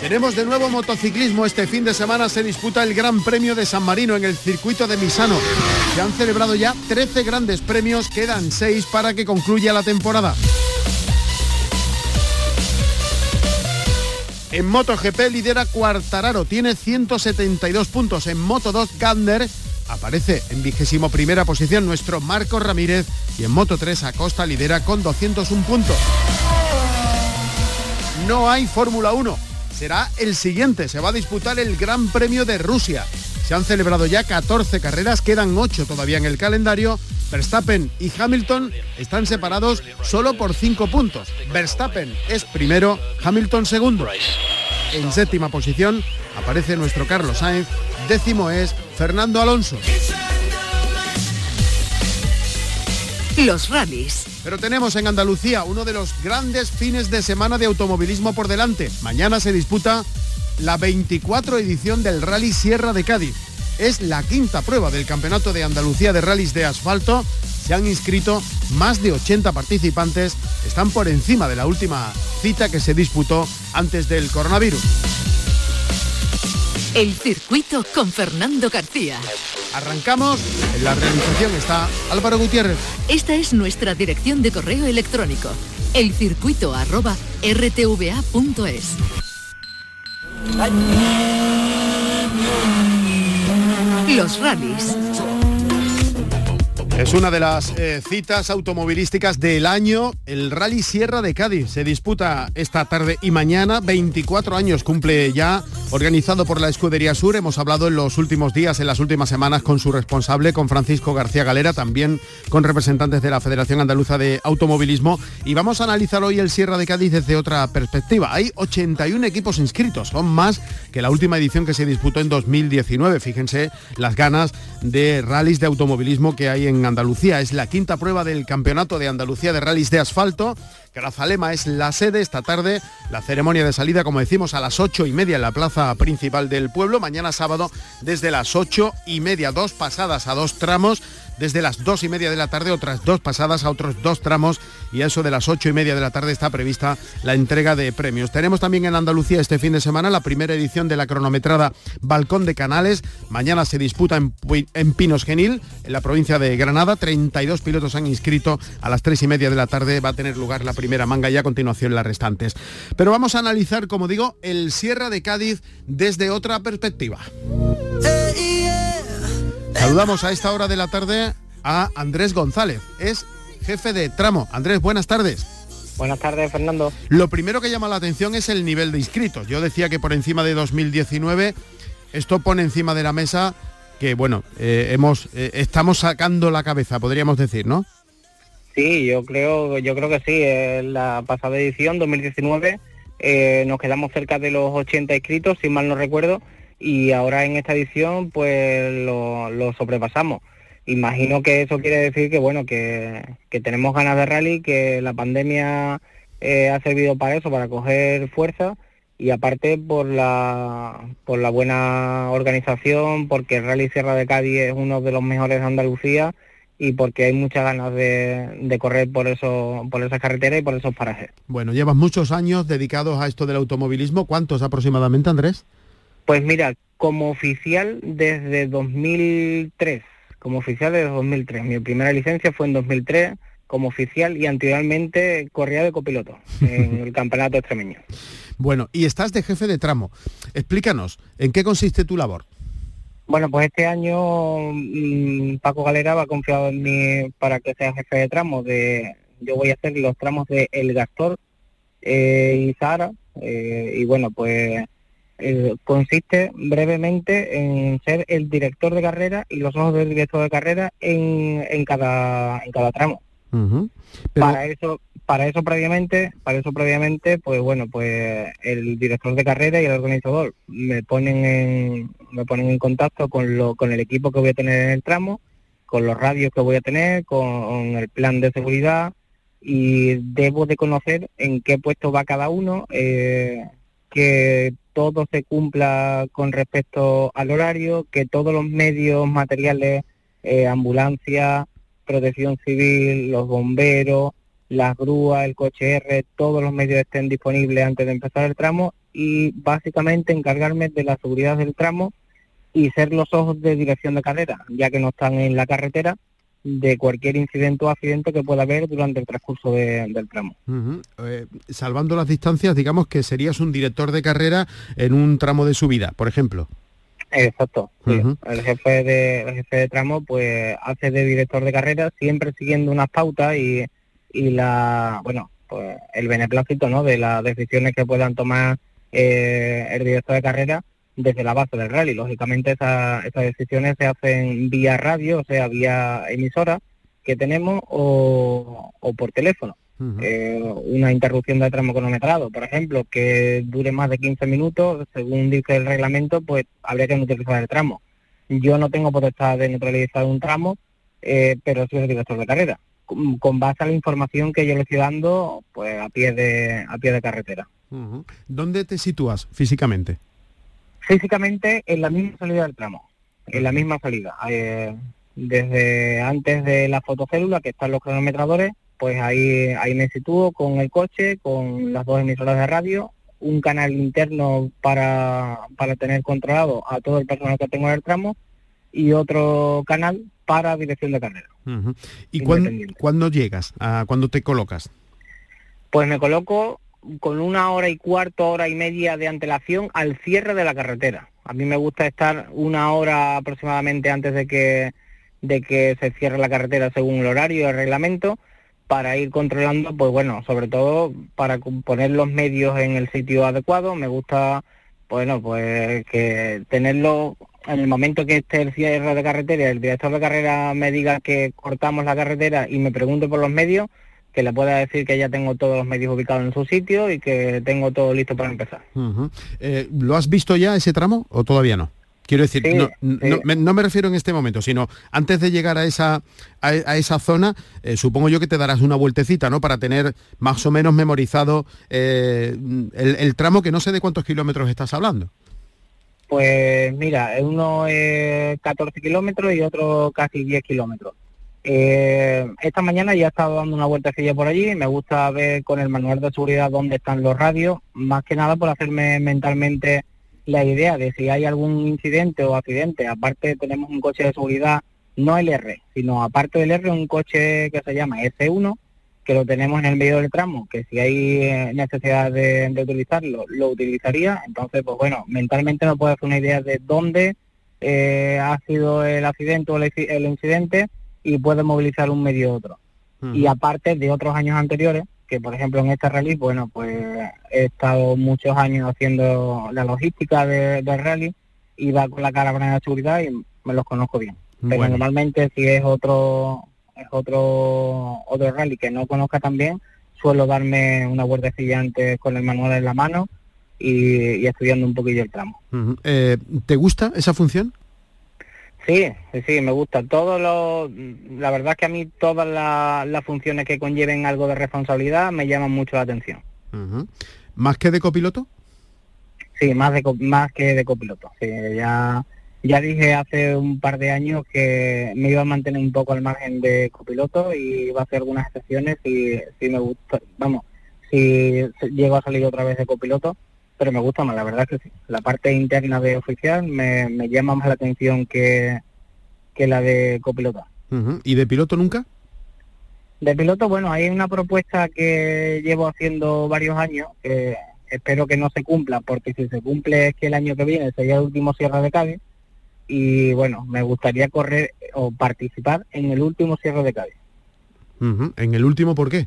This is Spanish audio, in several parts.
Tenemos de nuevo motociclismo. Este fin de semana se disputa el Gran Premio de San Marino en el circuito de Misano. Se han celebrado ya 13 grandes premios, quedan 6 para que concluya la temporada. En MotoGP lidera Cuartararo, tiene 172 puntos. En Moto 2 Gander aparece en vigésimo primera posición nuestro Marco Ramírez y en Moto 3 Acosta lidera con 201 puntos. No hay Fórmula 1 será el siguiente. Se va a disputar el Gran Premio de Rusia. Se han celebrado ya 14 carreras, quedan 8 todavía en el calendario. Verstappen y Hamilton están separados solo por 5 puntos. Verstappen es primero, Hamilton segundo. En séptima posición aparece nuestro Carlos Sainz, décimo es Fernando Alonso. Los rallies. Pero tenemos en Andalucía uno de los grandes fines de semana de automovilismo por delante. Mañana se disputa la 24 edición del Rally Sierra de Cádiz. Es la quinta prueba del Campeonato de Andalucía de Rallys de Asfalto. Se han inscrito más de 80 participantes. Están por encima de la última cita que se disputó antes del coronavirus. El circuito con Fernando García. Arrancamos. En la realización está Álvaro Gutiérrez. Esta es nuestra dirección de correo electrónico. Elcircuito arroba rtva.es. Los rallies es una de las eh, citas automovilísticas del año, el Rally Sierra de Cádiz. Se disputa esta tarde y mañana, 24 años cumple ya, organizado por la Escudería Sur. Hemos hablado en los últimos días, en las últimas semanas, con su responsable, con Francisco García Galera, también con representantes de la Federación Andaluza de Automovilismo. Y vamos a analizar hoy el Sierra de Cádiz desde otra perspectiva. Hay 81 equipos inscritos, son más que la última edición que se disputó en 2019. Fíjense las ganas de rallies de automovilismo que hay en Andalucía. Es la quinta prueba del Campeonato de Andalucía de Rallys de Asfalto. Grazalema es la sede esta tarde. La ceremonia de salida, como decimos, a las ocho y media en la plaza principal del pueblo. Mañana sábado desde las ocho y media, dos pasadas a dos tramos desde las dos y media de la tarde, otras dos pasadas a otros dos tramos y a eso de las ocho y media de la tarde está prevista la entrega de premios. Tenemos también en Andalucía este fin de semana la primera edición de la cronometrada Balcón de Canales. Mañana se disputa en, Pinos Genil, en la provincia de Granada. 32 pilotos han inscrito. A las tres y media de la tarde va a tener lugar la primera manga y a continuación las restantes. Pero vamos a analizar, como digo, el Sierra de Cádiz desde otra perspectiva. Saludamos a esta hora de la tarde a Andrés González, es jefe de tramo. Andrés, buenas tardes. Buenas tardes, Fernando. Lo primero que llama la atención es el nivel de inscritos. Yo decía que por encima de 2019, esto pone encima de la mesa que, bueno, eh, hemos, eh, estamos sacando la cabeza, podríamos decir, ¿no? Sí, yo creo, yo creo que sí. En la pasada edición, 2019, eh, nos quedamos cerca de los 80 inscritos, si mal no recuerdo, y ahora en esta edición pues lo, sobrepasamos. Imagino que eso quiere decir que bueno, que, tenemos ganas de rally, que la pandemia eh, ha servido para eso, para coger fuerza y aparte por la por la buena organización, porque el Rally Sierra de Cádiz es uno de los mejores de Andalucía y porque hay muchas ganas de, correr por eso por esa carretera y por esos parajes. Bueno, llevas muchos años dedicados a esto del automovilismo. ¿Cuántos aproximadamente, Andrés? Pues mira, como oficial desde 2003, como oficial desde 2003. Mi primera licencia fue en 2003 como oficial y anteriormente corría de copiloto en el campeonato extremeño. Bueno, y estás de jefe de tramo. Explícanos, ¿en qué consiste tu labor? Bueno, pues este año mm, Paco Galera va confiado en mí para que sea jefe de tramo. De, yo voy a hacer los tramos de El Gastor eh, y Sara. Eh, y bueno, pues eh, consiste brevemente en ser el director de carrera y los ojos del director de carrera en, cada, en cada tramo. Para eso, para eso previamente, para eso previamente, pues bueno, pues el director de carrera y el organizador me ponen en, me ponen en contacto con lo, con el equipo que voy a tener en el tramo, con los radios que voy a tener, con el plan de seguridad y debo de conocer en qué puesto va cada uno, eh, que todo se cumpla con respecto al horario, que todos los medios materiales, eh, ambulancia, protección civil, los bomberos, las grúas, el coche R, todos los medios estén disponibles antes de empezar el tramo y básicamente encargarme de la seguridad del tramo y ser los ojos de dirección de carrera, ya que no están en la carretera, de cualquier incidente o accidente que pueda haber durante el transcurso del tramo. Eh, salvando las distancias, digamos que serías un director de carrera en un tramo de subida, por ejemplo. Exacto. El jefe de el jefe de tramo pues hace de director de carrera siempre siguiendo unas pautas y, y la bueno pues el beneplácito no de las decisiones que puedan tomar eh, el director de carrera desde la base del rally. Lógicamente esas decisiones se hacen vía radio, o sea, vía emisora que tenemos o, por teléfono. Eh, una interrupción de tramo cronometrado, por ejemplo, que dure más de 15 minutos, según dice el reglamento, pues habría que neutralizar el tramo. Yo no tengo potestad de neutralizar un tramo, eh, pero soy el director de carrera, con, base a la información que yo le estoy dando pues a pie de, a pie de carretera. ¿Dónde te sitúas físicamente? Físicamente en la misma salida del tramo, en la misma salida. Eh, desde antes de la fotocélula, que están los cronometradores, pues ahí, ahí me sitúo con el coche, con las dos emisoras de radio, un canal interno para, para tener controlado a todo el personal que tengo en el tramo y otro canal para dirección de carrera. ¿Y cuándo, llegas? ¿A ¿Cuándo te colocas? Pues me coloco con una hora y cuarto, hora y media de antelación al cierre de la carretera. A mí me gusta estar una hora aproximadamente antes de que, de que se cierre la carretera según el horario y el reglamento para ir controlando, pues bueno, sobre todo para poner los medios en el sitio adecuado. Me gusta, bueno, pues que tenerlo en el momento que esté el cierre de carretera, el director de carrera me diga que cortamos la carretera y me pregunte por los medios, que le pueda decir que ya tengo todos los medios ubicados en su sitio y que tengo todo listo para empezar. Eh, ¿Lo has visto ya ese tramo o todavía no? Quiero decir, no, me, refiero en este momento, sino antes de llegar a esa, a, esa zona, eh, supongo yo que te darás una vueltecita, ¿no? Para tener más o menos memorizado eh, el, tramo que no sé de cuántos kilómetros estás hablando. Pues mira, uno es 14 kilómetros y otro casi 10 kilómetros. Eh, esta mañana ya he estado dando una vueltecilla por allí, me gusta ver con el manual de seguridad dónde están los radios, más que nada por hacerme mentalmente la idea de si hay algún incidente o accidente. Aparte tenemos un coche de seguridad, no el R, sino aparte del R un coche que se llama S1, que lo tenemos en el medio del tramo, que si hay eh, necesidad de, utilizarlo, lo utilizaría. Entonces, pues bueno, mentalmente me puedo hacer una idea de dónde eh, ha sido el accidente o el incidente y puede movilizar un medio u otro. Y aparte de otros años anteriores, que por ejemplo en este rally, bueno, pues he estado muchos años haciendo la logística del rally, iba con la caravana de seguridad y me los conozco bien. Pero normalmente si es otro es otro otro rally que no conozca tan bien, suelo darme una vueltecilla antes con el manual en la mano y, estudiando un poquillo el tramo. Eh, ¿Te gusta esa función? Sí, sí, me gusta. Todo lo, la verdad es que a mí todas las funciones que conlleven algo de responsabilidad me llaman mucho la atención. ¿Más que de copiloto? Sí, más de más que de copiloto. ya ya dije hace un par de años que me iba a mantener un poco al margen de copiloto y iba a hacer algunas excepciones si, si me gusta, vamos, si llego a salir otra vez de copiloto, pero me gusta más, la verdad que sí. La parte interna de oficial me, llama más la atención que, que la de copiloto. ¿Y de piloto nunca? De piloto, bueno, hay una propuesta que llevo haciendo varios años, que espero que no se cumpla, porque si se cumple es que el año que viene sería el último cierre de Cádiz, y bueno, me gustaría correr o participar en el último cierre de Cádiz. ¿En el último por qué?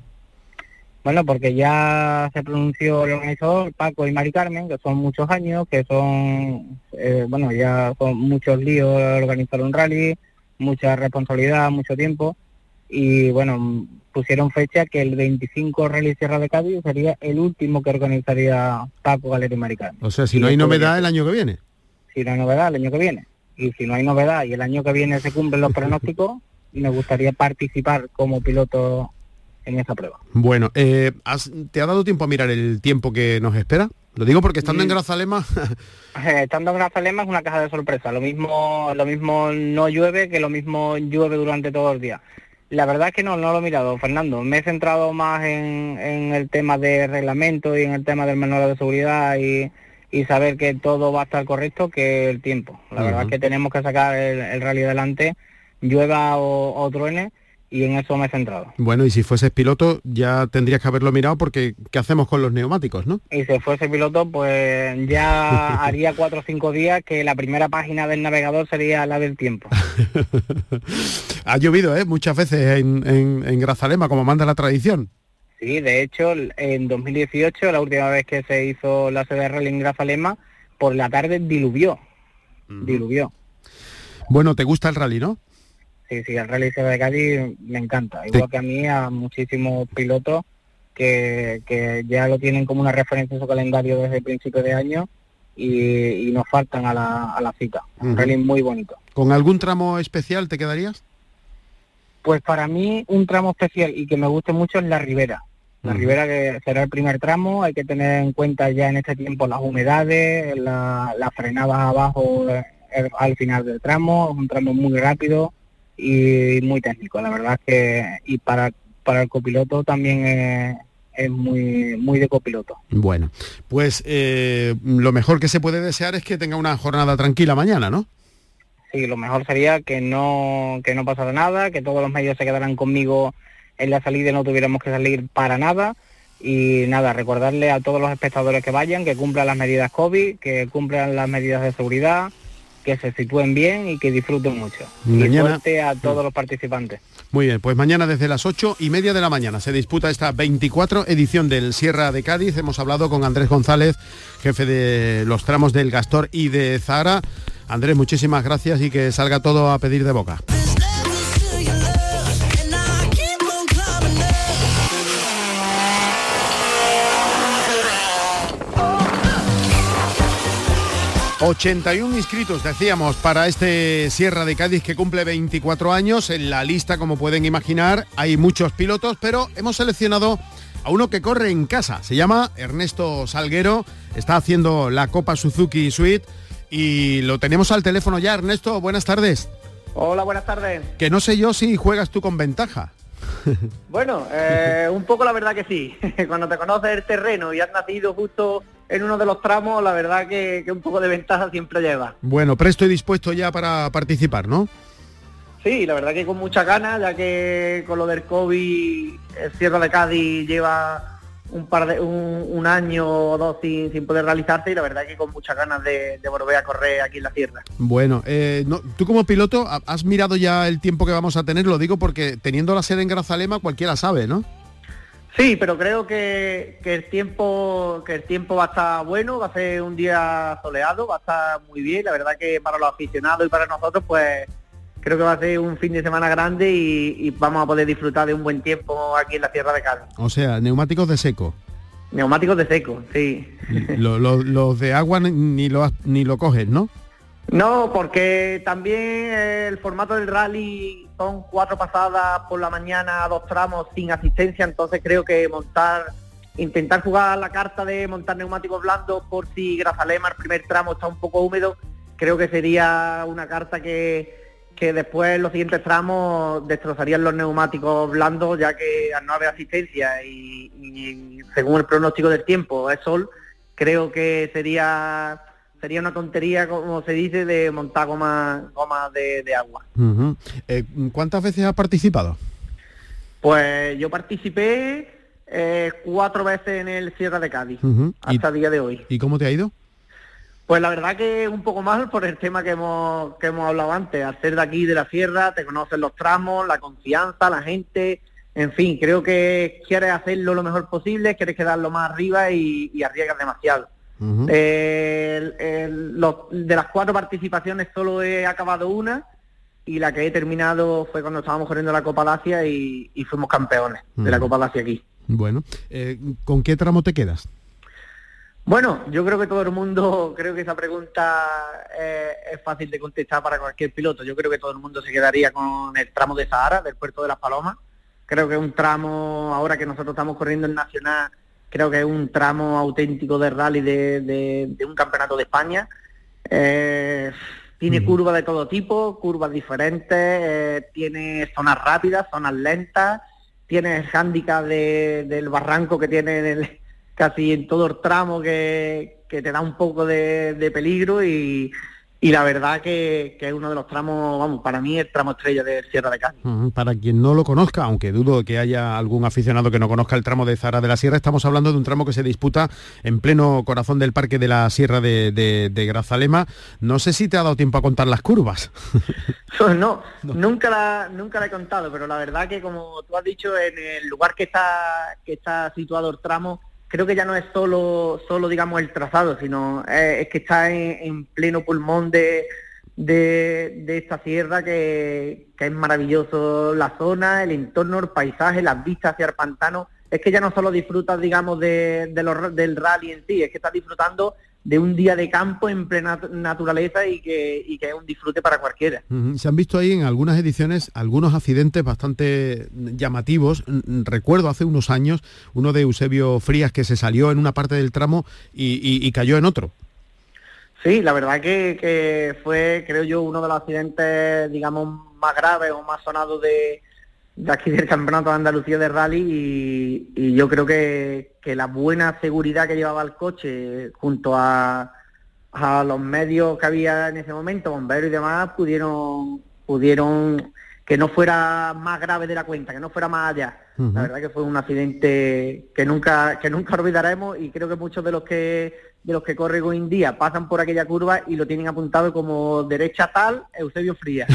Bueno, porque ya se pronunció el organizador, Paco y Mari Carmen, que son muchos años, que son, eh, bueno, ya son muchos líos organizar un rally, mucha responsabilidad, mucho tiempo, y bueno, pusieron fecha que el 25 Rally Sierra de Cádiz sería el último que organizaría Paco Galeri Maricán. O sea, si no hay novedad el año que viene. Si no hay novedad el año que viene. Y si no hay novedad y el año que viene se cumplen los pronósticos, me gustaría participar como piloto en esa prueba. Bueno, eh, ¿te ha dado tiempo a mirar el tiempo que nos espera? Lo digo porque estando en mm. Grazalema... Eh, estando en Grazalema es una caja de sorpresa. Lo mismo, lo mismo no llueve que lo mismo llueve durante todo el día. La verdad es que no, no lo he mirado, Fernando. Me he centrado más en, el tema de reglamento y en el tema del manual de seguridad y, saber que todo va a estar correcto que el tiempo. La verdad es que tenemos que sacar el, rally adelante, llueva o, o truene, y en eso me he centrado. Bueno, y si fueses piloto ya tendrías que haberlo mirado porque ¿qué hacemos con los neumáticos, no? Y si fuese piloto, pues ya haría cuatro o cinco días que la primera página del navegador sería la del tiempo. ha llovido, ¿eh? Muchas veces en, en, Grazalema, como manda la tradición. Sí, de hecho, en 2018, la última vez que se hizo la sede en Grazalema, por la tarde diluvió. Diluvió. Bueno, ¿te gusta el rally, no? Sí, sí, el Rally de Cádiz me encanta. Igual que a mí, a muchísimos pilotos que, ya lo tienen como una referencia en su calendario desde el principio de año y, nos faltan a la, cita. Un rally muy bonito. ¿Con algún tramo especial te quedarías? Pues para mí un tramo especial y que me guste mucho es la Ribera. La Ribera que será el primer tramo, hay que tener en cuenta ya en este tiempo las humedades, la, la frenada abajo eh, al final del tramo, es un tramo muy rápido, y muy técnico. La verdad es que y para, para el copiloto también es, muy, muy de copiloto. Bueno, pues eh, lo mejor que se puede desear es que tenga una jornada tranquila mañana, ¿no? Sí, lo mejor sería que no, que no pasara nada, que todos los medios se quedaran conmigo en la salida y no tuviéramos que salir para nada. Y nada, recordarle a todos los espectadores que vayan que cumplan las medidas COVID, que cumplan las medidas de seguridad, que se sitúen bien y que disfruten mucho. Mañana... Y suerte a todos los participantes. Muy bien, pues mañana desde las ocho y media de la mañana se disputa esta 24 edición del Sierra de Cádiz. Hemos hablado con Andrés González, jefe de los tramos del Gastor y de Zara. Andrés, muchísimas gracias y que salga todo a pedir de boca. 81 inscritos, decíamos, para este Sierra de Cádiz que cumple 24 años. En la lista, como pueden imaginar, hay muchos pilotos, pero hemos seleccionado a uno que corre en casa. Se llama Ernesto Salguero, está haciendo la Copa Suzuki Suite y lo tenemos al teléfono ya. Ernesto, buenas tardes. Hola, buenas tardes. Que no sé yo si juegas tú con ventaja. Bueno, eh, un poco la verdad que sí. Cuando te conoces el terreno y has nacido justo en uno de los tramos, la verdad que, un poco de ventaja siempre lleva. Bueno, presto y dispuesto ya para participar, ¿no? Sí, la verdad que con mucha ganas, ya que con lo del COVID, el Sierra de Cádiz lleva un par de un, año o dos sin, sin, poder realizarse y la verdad que con muchas ganas de, volver a correr aquí en la sierra. Bueno, eh, tú como piloto has mirado ya el tiempo que vamos a tener, lo digo porque teniendo la sede en Grazalema cualquiera sabe, ¿no? Sí, pero creo que, el tiempo que el tiempo va a estar bueno, va a ser un día soleado, va a estar muy bien. La verdad que para los aficionados y para nosotros, pues creo que va a ser un fin de semana grande y, vamos a poder disfrutar de un buen tiempo aquí en la Tierra de Cádiz. O sea, neumáticos de seco. Neumáticos de seco, sí. Los de agua ni lo, ni lo coges, ¿no? No, porque también el formato del rally son cuatro pasadas por la mañana, dos tramos sin asistencia, entonces creo que montar, intentar jugar la carta de montar neumáticos blandos por si Grazalema el primer tramo está un poco húmedo, creo que sería una carta que, que después los siguientes tramos destrozarían los neumáticos blandos ya que al no haber asistencia y según el pronóstico del tiempo es sol, creo que sería sería una tontería, como se dice, de montar goma, goma de, agua. Eh, ¿Cuántas veces has participado? Pues yo participé eh, cuatro veces en el Sierra de Cádiz, hasta el día de hoy. ¿Y cómo te ha ido? Pues la verdad que un poco mal por el tema que hemos, que hemos hablado antes. Al ser de aquí, de la sierra, te conocen los tramos, la confianza, la gente. En fin, creo que quieres hacerlo lo mejor posible, quieres quedarlo más arriba y, y arriesgas demasiado de las cuatro participaciones solo he acabado una y la que he terminado fue cuando estábamos corriendo la Copa Dacia y, y fuimos campeones de la Copa Dacia aquí. Bueno, eh, ¿con qué tramo te quedas? Bueno, yo creo que todo el mundo, creo que esa pregunta eh, es fácil de contestar para cualquier piloto. Yo creo que todo el mundo se quedaría con el tramo de Sahara, del puerto de las Palomas. Creo que es un tramo, ahora que nosotros estamos corriendo en Nacional, creo que es un tramo auténtico de rally de, un campeonato de España. Eh, tiene curvas de todo tipo, curvas diferentes, eh, tiene zonas rápidas, zonas lentas, tiene el hándicap del barranco que tiene casi en todo el tramo que, te da un poco de peligro y, y la verdad que, es uno de los tramos, vamos, para mí el tramo estrella de Sierra de Cádiz. Para quien no lo conozca, aunque dudo que haya algún aficionado que no conozca el tramo de Zara de la Sierra, estamos hablando de un tramo que se disputa en pleno corazón del parque de la Sierra de, Grazalema. No sé si te ha dado tiempo a contar las curvas. no, Nunca, la, nunca la he contado, pero la verdad que como tú has dicho, en el lugar que está, que está situado el tramo, creo que ya no es solo, solo digamos, el trazado, sino eh, es que está en, pleno pulmón de, de, esta sierra que, es maravilloso la zona, el entorno, el paisaje, las vistas hacia el pantano. Es que ya no solo disfrutas, digamos, de, del rally en sí, es que estás disfrutando de un día de campo en plena naturaleza y que, y que es un disfrute para cualquiera. Se han visto ahí en algunas ediciones algunos accidentes bastante llamativos. Recuerdo hace unos años uno de Eusebio Frías que se salió en una parte del tramo y, cayó en otro. Sí, la verdad que, que, fue, creo yo, uno de los accidentes, digamos, más graves o más sonados de, de aquí del Campeonato de Andalucía de Rally y, yo creo que, la buena seguridad que llevaba el coche junto a, a, los medios que había en ese momento, bomberos y demás, pudieron, pudieron que no fuera más grave de la cuenta, que no fuera más allá. La verdad que fue un accidente que nunca, que nunca olvidaremos y creo que muchos de los que de los que corren hoy en día pasan por aquella curva y lo tienen apuntado como derecha tal, Eusebio Frías.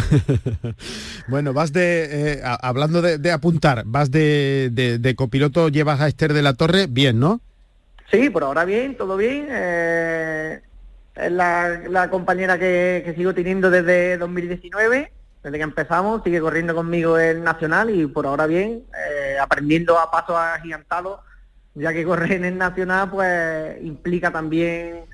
bueno, vas de, eh, hablando de, apuntar, vas de, de, copiloto, llevas a Esther de la Torre, bien, ¿no? Sí, por ahora bien, todo bien. Eh, es la, compañera que, sigo teniendo desde 2019, desde que empezamos, sigue corriendo conmigo el Nacional y por ahora bien, eh, aprendiendo a pasos agigantados ya que correr en el nacional pues implica también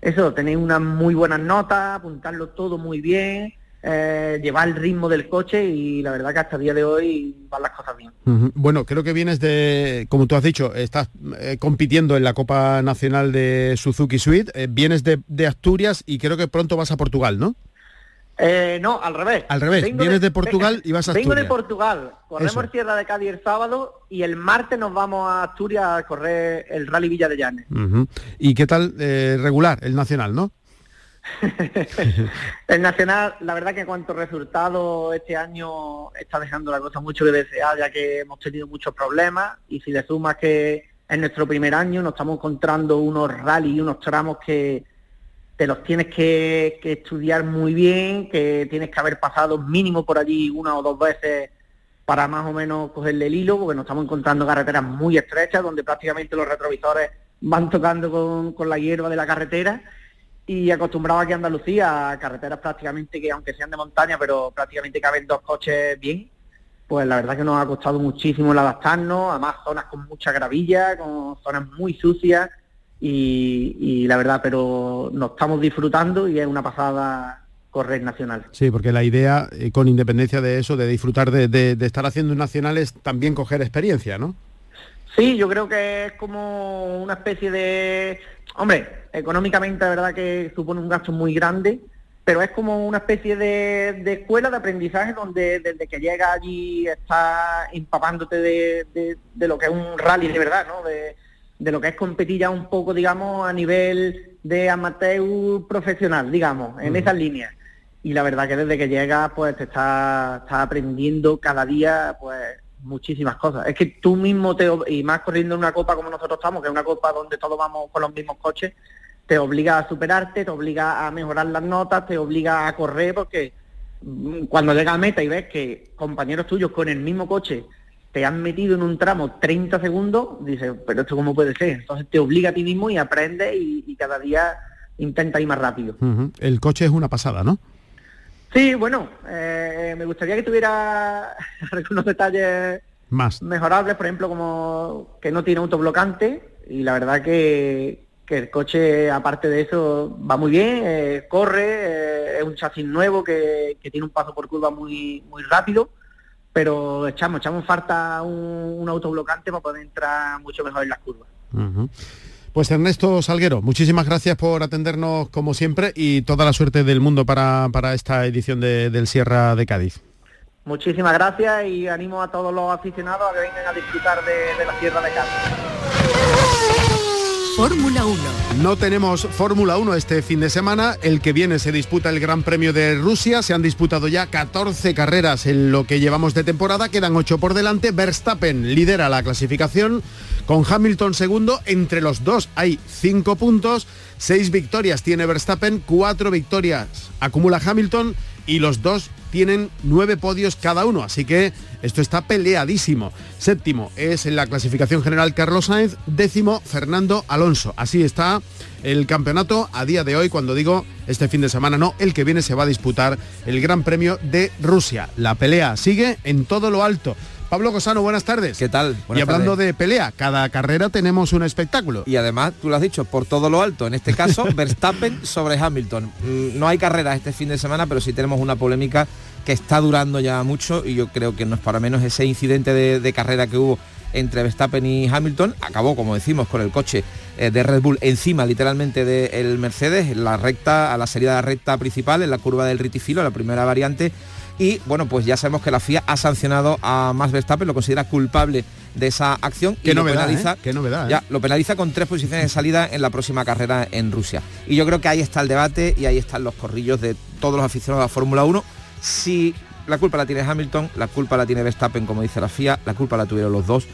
eso, tener unas muy buenas notas, apuntarlo todo muy bien, eh, llevar el ritmo del coche y la verdad que hasta el día de hoy van las cosas bien. Bueno, creo que vienes de, como tú has dicho, estás eh, compitiendo en la Copa Nacional de Suzuki Suite, eh, vienes de, de Asturias y creo que pronto vas a Portugal, ¿no? Eh, no, al revés. Al revés, vienes de, Portugal y vas a Asturias. Vengo de Portugal, corremos Sierra de Cádiz el sábado y el martes nos vamos a Asturias a correr el Rally Villa de Llanes. ¿Y qué tal eh, regular, el Nacional, no? el Nacional, la verdad que en cuanto a resultados este año está dejando la cosa mucho que desear, ya que hemos tenido muchos problemas y si le sumas que en nuestro primer año nos estamos encontrando unos rally y unos tramos que te los tienes que, estudiar muy bien, que tienes que haber pasado mínimo por allí una o dos veces para más o menos cogerle el hilo, porque nos estamos encontrando carreteras muy estrechas, donde prácticamente los retrovisores van tocando con, la hierba de la carretera, y acostumbrado aquí a Andalucía a carreteras prácticamente que, aunque sean de montaña, pero prácticamente caben dos coches bien, pues la verdad que nos ha costado muchísimo el adaptarnos, además zonas con mucha gravilla, con zonas muy sucias, y, la verdad, pero nos estamos disfrutando y es una pasada correr nacional. Sí, porque la idea, eh, con independencia de eso, de disfrutar de, estar haciendo un nacional es también coger experiencia, ¿no? Sí, yo creo que es como una especie de... Hombre, económicamente la verdad que supone un gasto muy grande, pero es como una especie de, escuela de aprendizaje donde desde que llega allí estás empapándote de, de, lo que es un rally de verdad, ¿no? De, de lo que es competir ya un poco, digamos, a nivel de amateur profesional, digamos, en esas líneas. Y la verdad que desde que llegas, pues te estás está aprendiendo cada día, pues muchísimas cosas. Es que tú mismo te, y más corriendo en una copa como nosotros estamos, que es una copa donde todos vamos con los mismos coches, te obliga a superarte, te obliga a mejorar las notas, te obliga a correr, porque mm, cuando llega a meta y ves que compañeros tuyos con el mismo coche te han metido en un tramo 30 segundos, dices, pero esto cómo puede ser. Entonces te obliga a ti mismo y aprendes y, cada día intenta ir más rápido. El coche es una pasada, ¿no? Sí, bueno, eh, me gustaría que tuviera algunos detalles más mejorables, por ejemplo, como que no tiene autoblocante y la verdad que, que el coche, aparte de eso, va muy bien, eh, corre, eh, es un chasis nuevo que, que, tiene un paso por curva muy, muy rápido, pero echamos, echamos falta un, un autoblocante para poder entrar mucho mejor en las curvas. Uh -huh. Pues Ernesto Salguero, muchísimas gracias por atendernos como siempre y toda la suerte del mundo para, para esta edición de, del Sierra de Cádiz. Muchísimas gracias y animo a todos los aficionados a que vengan a disfrutar de, de la Sierra de Cádiz. Fórmula 1. No tenemos Fórmula 1 este fin de semana. El que viene se disputa el Gran Premio de Rusia. Se han disputado ya 14 carreras en lo que llevamos de temporada. Quedan 8 por delante. Verstappen lidera la clasificación con Hamilton segundo. Entre los dos hay 5 puntos. 6 victorias tiene Verstappen. 4 victorias acumula Hamilton. Y los dos tienen nueve podios cada uno, así que esto está peleadísimo. Séptimo es en la clasificación general Carlos Sainz, décimo Fernando Alonso. Así está el campeonato a día de hoy, cuando digo este fin de semana no, el que viene se va a disputar el Gran Premio de Rusia. La pelea sigue en todo lo alto. Pablo Cosano, buenas tardes. ¿Qué tal? Buenas y hablando tardes. de pelea, cada carrera tenemos un espectáculo. Y además, tú lo has dicho, por todo lo alto. En este caso, Verstappen sobre Hamilton. No hay carreras este fin de semana, pero sí tenemos una polémica que está durando ya mucho y yo creo que no es para menos ese incidente de, de carrera que hubo entre Verstappen y Hamilton. Acabó, como decimos, con el coche eh, de Red Bull encima literalmente del Mercedes, en la recta, a la salida de la recta principal, en la curva del Ritifilo, la primera variante y bueno, pues ya sabemos que la FIA ha sancionado a Max Verstappen, lo considera culpable de esa acción Qué y novedad, lo penaliza, ¿eh? Qué novedad, ¿eh? ya, lo penaliza con tres posiciones de salida en la próxima carrera en Rusia. Y yo creo que ahí está el debate y ahí están los corrillos de todos los aficionados a Fórmula 1. Si la culpa la tiene Hamilton, la culpa la tiene Verstappen, como dice la FIA, la culpa la tuvieron los dos.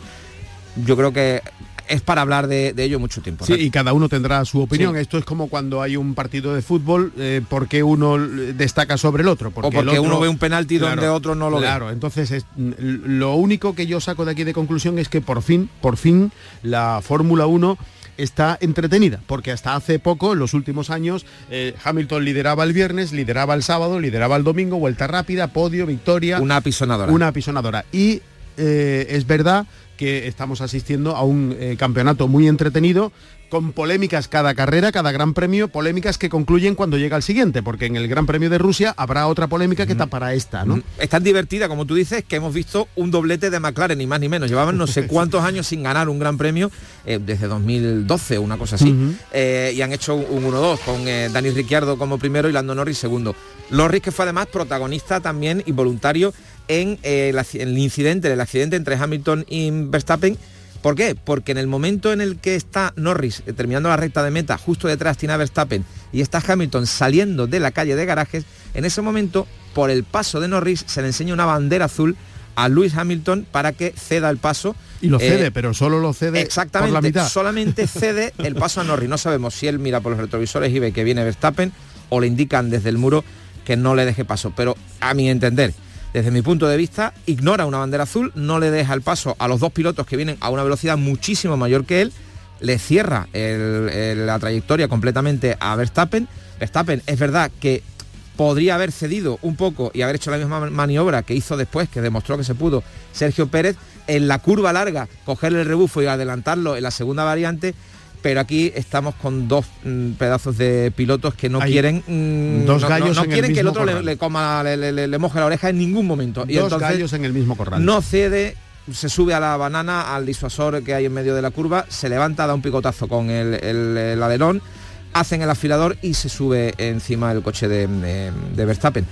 Yo creo que es para hablar de, de ello mucho tiempo. Sí, y cada uno tendrá su opinión. Sí. Esto es como cuando hay un partido de fútbol, eh, porque uno destaca sobre el otro. Porque o porque el otro, uno ve un penalti claro, donde otro no lo claro, ve. Claro, entonces es, lo único que yo saco de aquí de conclusión es que por fin, por fin, la Fórmula 1 está entretenida, porque hasta hace poco, en los últimos años, eh, Hamilton lideraba el viernes, lideraba el sábado, lideraba el domingo, vuelta rápida, podio, victoria. Una apisonadora. Una apisonadora. Y eh, es verdad que estamos asistiendo a un eh, campeonato muy entretenido con polémicas cada carrera, cada gran premio, polémicas que concluyen cuando llega el siguiente, porque en el Gran Premio de Rusia habrá otra polémica que está para esta, ¿no? Es tan divertida, como tú dices, que hemos visto un doblete de McLaren, ni más ni menos. Llevaban no sé cuántos años sin ganar un Gran Premio, eh, desde 2012, una cosa así, uh -huh. eh, y han hecho un 1-2 con eh, Dani Ricciardo como primero y Lando Norris segundo. Norris que fue además protagonista también y voluntario en el, el incidente, el accidente entre Hamilton y Verstappen, ¿Por qué? Porque en el momento en el que está Norris eh, terminando la recta de meta, justo detrás tiene a Verstappen y está Hamilton saliendo de la calle de garajes, en ese momento, por el paso de Norris, se le enseña una bandera azul a Lewis Hamilton para que ceda el paso. Y lo cede, eh, pero solo lo cede exactamente, por la mitad. solamente cede el paso a Norris. No sabemos si él mira por los retrovisores y ve que viene Verstappen o le indican desde el muro que no le deje paso. Pero a mi entender, desde mi punto de vista, ignora una bandera azul, no le deja el paso a los dos pilotos que vienen a una velocidad muchísimo mayor que él, le cierra la trayectoria completamente a Verstappen. Verstappen es verdad que podría haber cedido un poco y haber hecho la misma maniobra que hizo después, que demostró que se pudo Sergio Pérez, en la curva larga, cogerle el rebufo y adelantarlo en la segunda variante, pero aquí estamos con dos mm, pedazos de pilotos que no Hay quieren mm, dos no, gallos no, no en quieren el que el otro le, coma le, le, le, moje la oreja en ningún momento y dos entonces gallos en el mismo corral. no cede se sube a la banana al disuasor que hay en medio de la curva se levanta da un picotazo con el, el, el alerón hacen el afilador y se sube encima del coche de, de, de Verstappen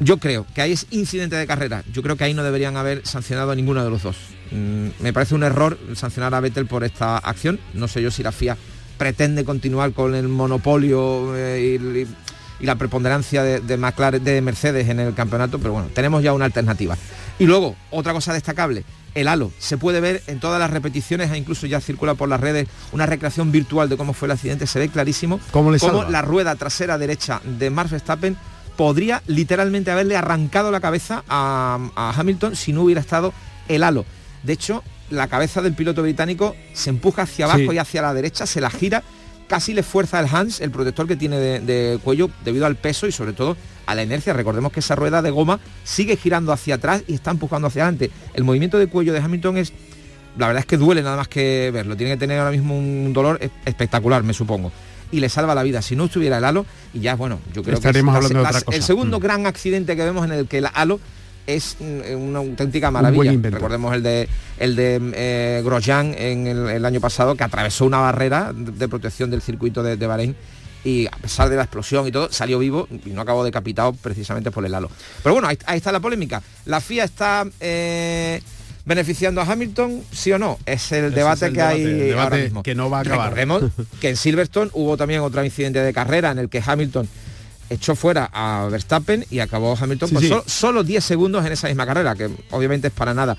yo creo que ahí es incidente de carrera. Yo creo que ahí no deberían haber sancionado a ninguno de los dos. Mm, me parece un error sancionar a Vettel por esta acción. No sé yo si la FIA pretende continuar con el monopolio eh, y, y, la preponderancia de, de, McLaren, de Mercedes en el campeonato, pero bueno, tenemos ya una alternativa. Y luego, otra cosa destacable, el halo. Se puede ver en todas las repeticiones, e incluso ya circula por las redes una recreación virtual de cómo fue el accidente. Se ve clarísimo cómo, le cómo la rueda trasera derecha de Max Verstappen podría literalmente haberle arrancado la cabeza a, a, Hamilton si no hubiera estado el halo. De hecho, la cabeza del piloto británico se empuja hacia abajo sí. y hacia la derecha, se la gira, casi le fuerza el Hans, el protector que tiene de, de, cuello, debido al peso y sobre todo a la inercia. Recordemos que esa rueda de goma sigue girando hacia atrás y está empujando hacia adelante. El movimiento de cuello de Hamilton es, la verdad es que duele nada más que verlo. Tiene que tener ahora mismo un dolor espectacular, me supongo y le salva la vida. Si no estuviera el halo, y ya bueno, yo creo que es el segundo mm. gran accidente que vemos en el que el halo es mm, una auténtica maravilla. Recordemos el de el de eh, Grosjean en el, año pasado que atravesó una barrera de, protección del circuito de, de Bahrein y a pesar de la explosión y todo, salió vivo y no acabó decapitado precisamente por el halo. Pero bueno, ahí, está la polémica. La FIA está eh, beneficiando a Hamilton, sí o no. Es el debate que hay ahora mismo. Que no va a acabar. Recordemos que en Silverstone hubo también otro incidente de carrera en el que Hamilton echó fuera a Verstappen y acabó Hamilton con Solo, 10 segundos en esa misma carrera, que obviamente es para nada.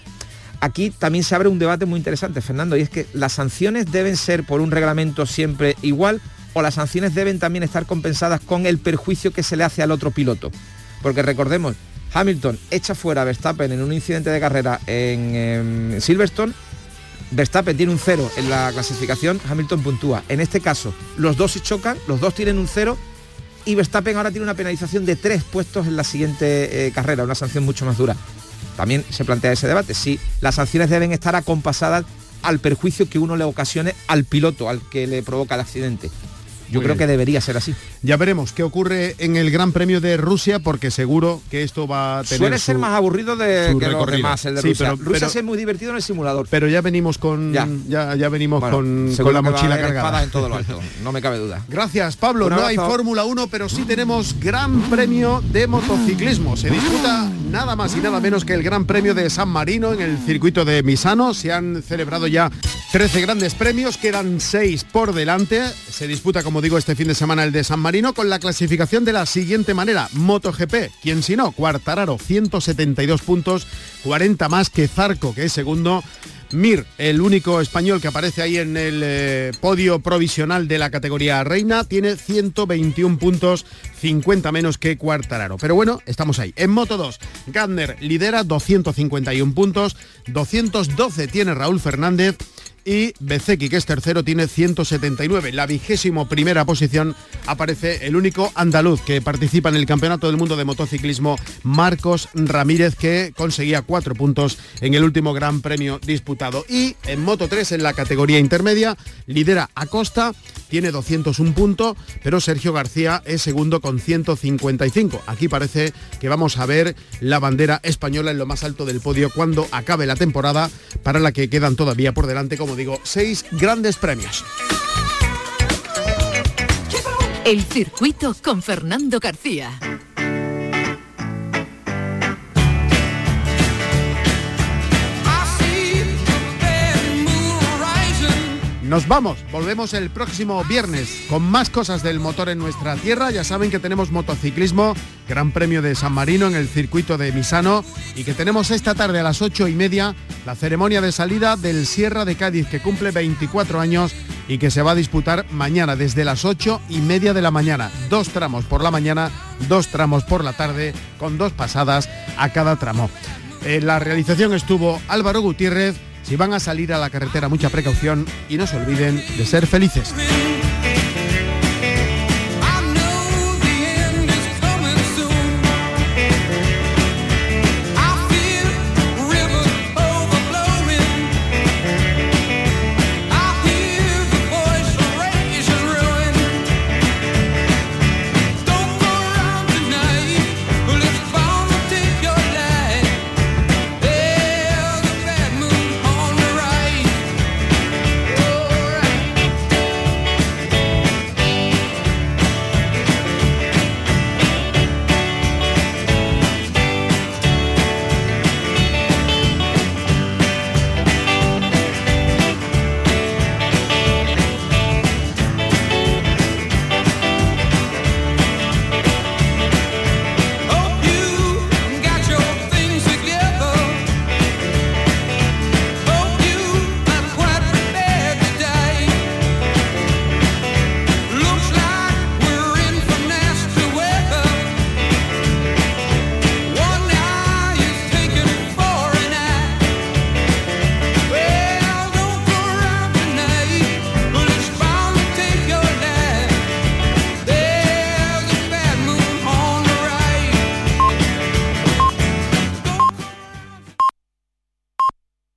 Aquí también se abre un debate muy interesante, Fernando, y es que las sanciones deben ser por un reglamento siempre igual o las sanciones deben también estar compensadas con el perjuicio que se le hace al otro piloto. Porque recordemos, Hamilton echa fuera a Verstappen en un incidente de carrera en, Silverstone, Verstappen tiene un cero en la clasificación, Hamilton puntúa. En este caso, los dos se chocan, los dos tienen un cero y Verstappen ahora tiene una penalización de tres puestos en la siguiente eh, carrera, una sanción mucho más dura. También se plantea ese debate, si las sanciones deben estar acompasadas al perjuicio que uno le ocasione al piloto, al que le provoca el accidente. Yo creo que debería ser así. Ya veremos qué ocurre en el Gran Premio de Rusia, porque seguro que esto va a tener. Suele ser más aburrido de que los demás, el de Rusia. Pero, Rusia es muy divertido en el simulador. Pero ya venimos con ya, ya, venimos con, la mochila cargada. En todo lo alto, no me cabe duda. Gracias, Pablo. no hay Fórmula 1, pero sí tenemos Gran Premio de motociclismo. Se disputa nada más y nada menos que el Gran Premio de San Marino en el circuito de Misano. Se han celebrado ya 13 grandes premios, quedan 6 por delante. Se disputa como como digo, este fin de semana el de San Marino con la clasificación de la siguiente manera. MotoGP, quien si no, Cuartararo, 172 puntos, 40 más que Zarco, que es segundo. Mir, el único español que aparece ahí en el eh, podio provisional de la categoría reina, tiene 121 puntos, 50 menos que Cuartararo. Pero bueno, estamos ahí. En Moto 2, Gardner lidera 251 puntos, 212 tiene Raúl Fernández y Bezeki, que es tercero, tiene 179. La vigésimo primera posición aparece el único andaluz que participa en el Campeonato del Mundo de Motociclismo, Marcos Ramírez, que conseguía cuatro puntos en el último Gran Premio disputado. Y en Moto 3, en la categoría intermedia, lidera Acosta, tiene 201 puntos, pero Sergio García es segundo con 155. Aquí parece que vamos a ver la bandera española en lo más alto del podio cuando acabe la temporada, para la que quedan todavía por delante, como digo, seis grandes premios. El circuito con Fernando García. Nos vamos, volvemos el próximo viernes con más cosas del motor en nuestra tierra. Ya saben que tenemos motociclismo, Gran Premio de San Marino en el circuito de Misano y que tenemos esta tarde a las ocho y media la ceremonia de salida del Sierra de Cádiz que cumple 24 años y que se va a disputar mañana desde las ocho y media de la mañana. Dos tramos por la mañana, dos tramos por la tarde con dos pasadas a cada tramo. En la realización estuvo Álvaro Gutiérrez si van a salir a la carretera, mucha precaución y no se olviden de ser felices.